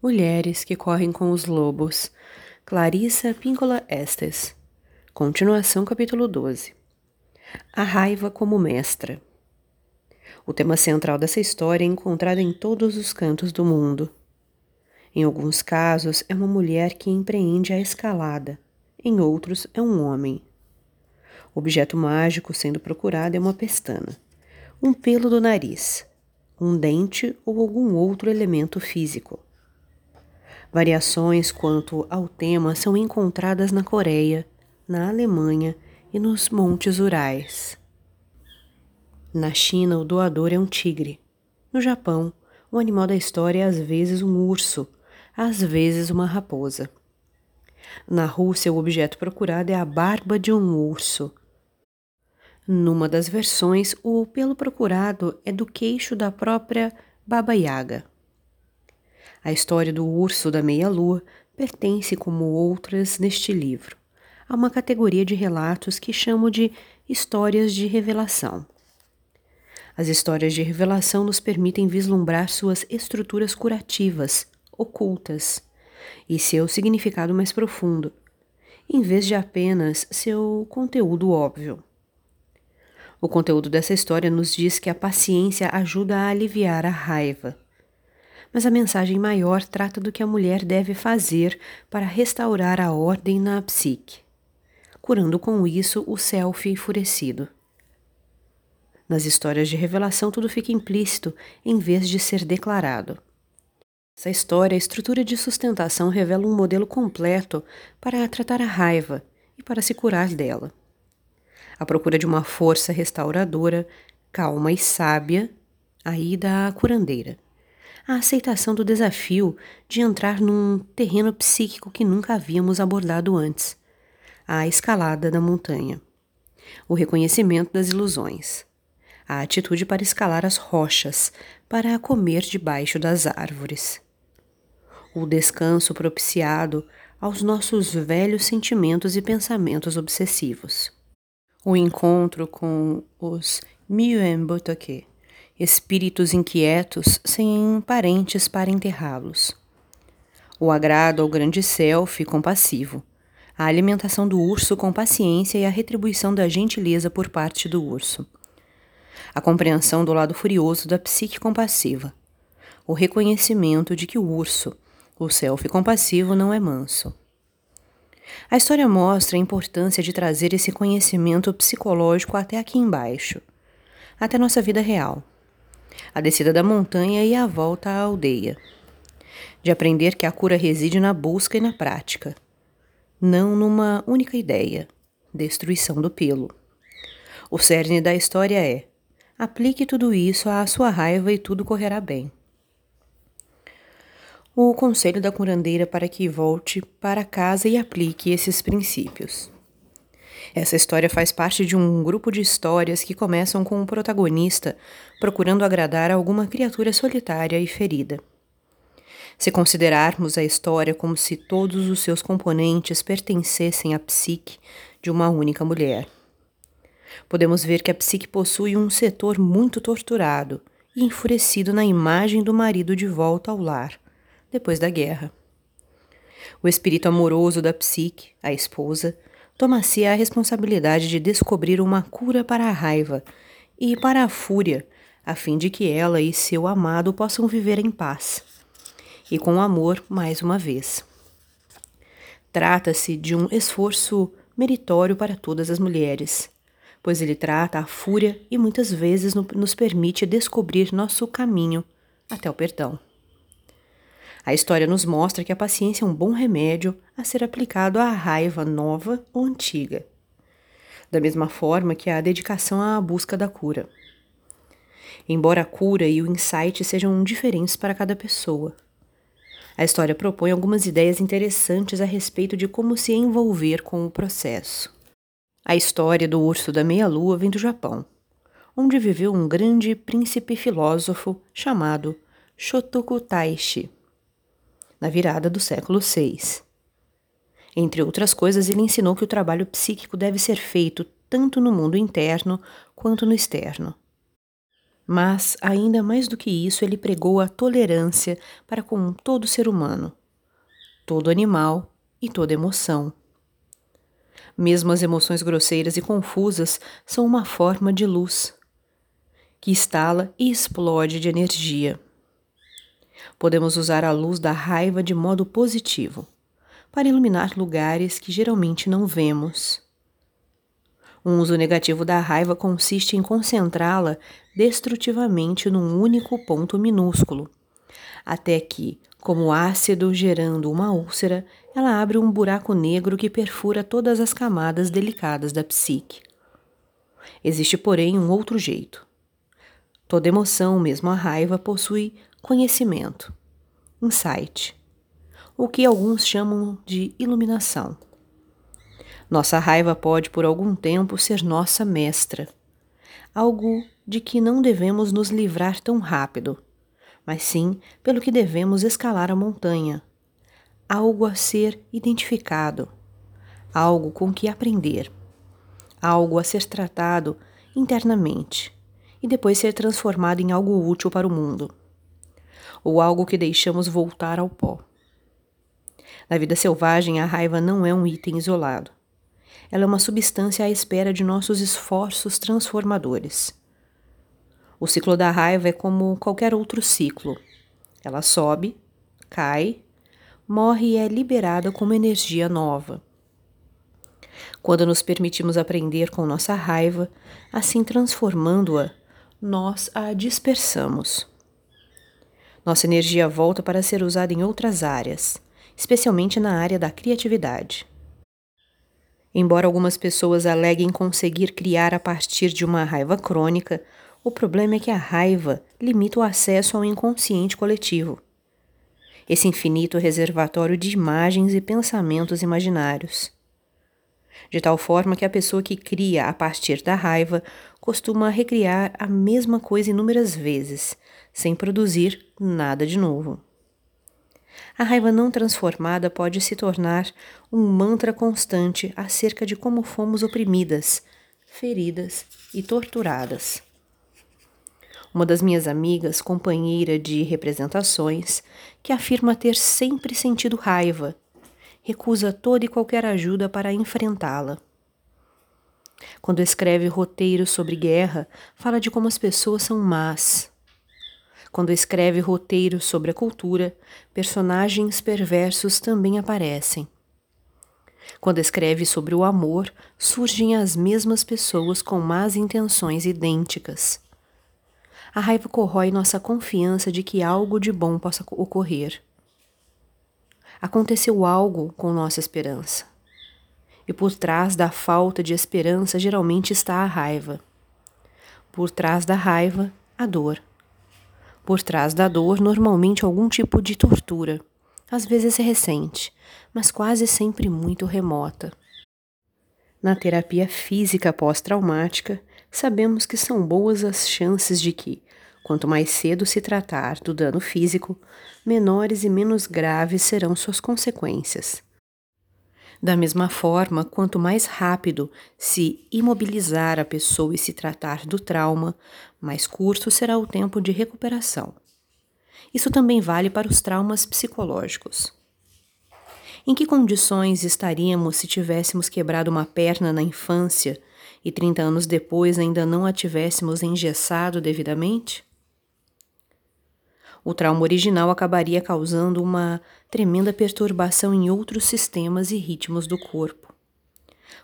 Mulheres que correm com os lobos. Clarissa Píncola Estes. Continuação, capítulo 12. A raiva como mestra. O tema central dessa história é encontrado em todos os cantos do mundo. Em alguns casos, é uma mulher que empreende a escalada, em outros, é um homem. O objeto mágico sendo procurado é uma pestana, um pelo do nariz, um dente ou algum outro elemento físico. Variações quanto ao tema são encontradas na Coreia, na Alemanha e nos Montes Urais. Na China, o doador é um tigre. No Japão, o animal da história é às vezes um urso, às vezes uma raposa. Na Rússia, o objeto procurado é a barba de um urso. Numa das versões, o pelo procurado é do queixo da própria Baba Yaga. A história do urso da meia-lua pertence, como outras neste livro, a uma categoria de relatos que chamo de histórias de revelação. As histórias de revelação nos permitem vislumbrar suas estruturas curativas, ocultas, e seu significado mais profundo, em vez de apenas seu conteúdo óbvio. O conteúdo dessa história nos diz que a paciência ajuda a aliviar a raiva mas a mensagem maior trata do que a mulher deve fazer para restaurar a ordem na psique, curando com isso o self enfurecido. Nas histórias de revelação, tudo fica implícito em vez de ser declarado. Essa história, a estrutura de sustentação revela um modelo completo para tratar a raiva e para se curar dela. A procura de uma força restauradora, calma e sábia, aí da curandeira a aceitação do desafio de entrar num terreno psíquico que nunca havíamos abordado antes a escalada da montanha, o reconhecimento das ilusões, a atitude para escalar as rochas, para comer debaixo das árvores, o descanso propiciado aos nossos velhos sentimentos e pensamentos obsessivos, o encontro com os Miyuen Botoke espíritos inquietos sem parentes para enterrá-los. O agrado ao grande self compassivo, a alimentação do urso com paciência e a retribuição da gentileza por parte do urso. A compreensão do lado furioso da psique compassiva. O reconhecimento de que o urso, o self compassivo, não é manso. A história mostra a importância de trazer esse conhecimento psicológico até aqui embaixo, até nossa vida real a descida da montanha e a volta à aldeia. De aprender que a cura reside na busca e na prática, não numa única ideia destruição do pelo. O cerne da história é: aplique tudo isso à sua raiva e tudo correrá bem. O conselho da curandeira para que volte para casa e aplique esses princípios. Essa história faz parte de um grupo de histórias que começam com o protagonista procurando agradar a alguma criatura solitária e ferida. Se considerarmos a história como se todos os seus componentes pertencessem à psique de uma única mulher, podemos ver que a psique possui um setor muito torturado e enfurecido na imagem do marido de volta ao lar, depois da guerra. O espírito amoroso da psique, a esposa, toma-se a responsabilidade de descobrir uma cura para a raiva e para a fúria, a fim de que ela e seu amado possam viver em paz e com amor mais uma vez. Trata-se de um esforço meritório para todas as mulheres, pois ele trata a fúria e muitas vezes nos permite descobrir nosso caminho até o perdão. A história nos mostra que a paciência é um bom remédio a ser aplicado à raiva nova ou antiga, da mesma forma que a dedicação à busca da cura. Embora a cura e o insight sejam diferentes para cada pessoa, a história propõe algumas ideias interessantes a respeito de como se envolver com o processo. A história do urso da meia-lua vem do Japão, onde viveu um grande príncipe filósofo chamado Shotoku Taishi na virada do século VI. Entre outras coisas, ele ensinou que o trabalho psíquico deve ser feito tanto no mundo interno quanto no externo. Mas, ainda mais do que isso, ele pregou a tolerância para com todo ser humano, todo animal e toda emoção. Mesmo as emoções grosseiras e confusas são uma forma de luz que estala e explode de energia. Podemos usar a luz da raiva de modo positivo, para iluminar lugares que geralmente não vemos. Um uso negativo da raiva consiste em concentrá-la destrutivamente num único ponto minúsculo, até que, como ácido gerando uma úlcera, ela abre um buraco negro que perfura todas as camadas delicadas da psique. Existe, porém, um outro jeito. Toda emoção, mesmo a raiva, possui conhecimento, insight, o que alguns chamam de iluminação. Nossa raiva pode, por algum tempo, ser nossa mestra, algo de que não devemos nos livrar tão rápido, mas sim pelo que devemos escalar a montanha, algo a ser identificado, algo com que aprender, algo a ser tratado internamente e depois ser transformado em algo útil para o mundo, ou algo que deixamos voltar ao pó. Na vida selvagem, a raiva não é um item isolado. Ela é uma substância à espera de nossos esforços transformadores. O ciclo da raiva é como qualquer outro ciclo. Ela sobe, cai, morre e é liberada como energia nova. Quando nos permitimos aprender com nossa raiva, assim transformando-a, nós a dispersamos. Nossa energia volta para ser usada em outras áreas, especialmente na área da criatividade. Embora algumas pessoas aleguem conseguir criar a partir de uma raiva crônica, o problema é que a raiva limita o acesso ao inconsciente coletivo. Esse infinito reservatório de imagens e pensamentos imaginários de tal forma que a pessoa que cria a partir da raiva costuma recriar a mesma coisa inúmeras vezes, sem produzir nada de novo. A raiva não transformada pode se tornar um mantra constante acerca de como fomos oprimidas, feridas e torturadas. Uma das minhas amigas, companheira de representações, que afirma ter sempre sentido raiva recusa toda e qualquer ajuda para enfrentá-la. Quando escreve roteiros sobre guerra, fala de como as pessoas são más. Quando escreve roteiros sobre a cultura, personagens perversos também aparecem. Quando escreve sobre o amor, surgem as mesmas pessoas com más intenções idênticas. A raiva corrói nossa confiança de que algo de bom possa ocorrer aconteceu algo com nossa esperança. E por trás da falta de esperança geralmente está a raiva. Por trás da raiva, a dor. Por trás da dor, normalmente algum tipo de tortura, às vezes recente, mas quase sempre muito remota. Na terapia física pós-traumática, sabemos que são boas as chances de que, Quanto mais cedo se tratar do dano físico, menores e menos graves serão suas consequências. Da mesma forma, quanto mais rápido se imobilizar a pessoa e se tratar do trauma, mais curto será o tempo de recuperação. Isso também vale para os traumas psicológicos. Em que condições estaríamos se tivéssemos quebrado uma perna na infância e 30 anos depois ainda não a tivéssemos engessado devidamente? O trauma original acabaria causando uma tremenda perturbação em outros sistemas e ritmos do corpo,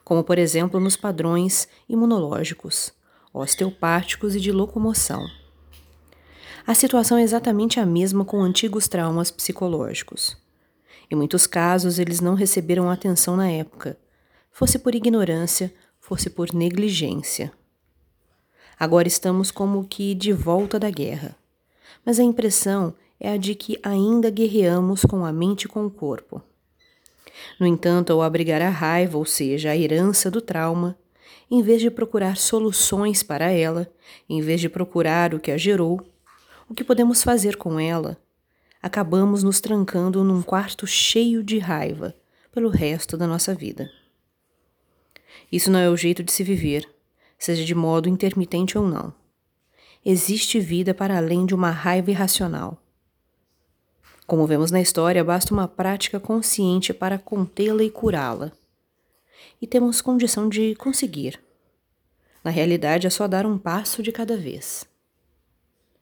como por exemplo nos padrões imunológicos, osteopáticos e de locomoção. A situação é exatamente a mesma com antigos traumas psicológicos. Em muitos casos, eles não receberam atenção na época, fosse por ignorância, fosse por negligência. Agora estamos como que de volta da guerra mas a impressão é a de que ainda guerreamos com a mente e com o corpo. No entanto, ao abrigar a raiva, ou seja, a herança do trauma, em vez de procurar soluções para ela, em vez de procurar o que a gerou, o que podemos fazer com ela, acabamos nos trancando num quarto cheio de raiva pelo resto da nossa vida. Isso não é o jeito de se viver, seja de modo intermitente ou não. Existe vida para além de uma raiva irracional. Como vemos na história, basta uma prática consciente para contê-la e curá-la. E temos condição de conseguir. Na realidade, é só dar um passo de cada vez.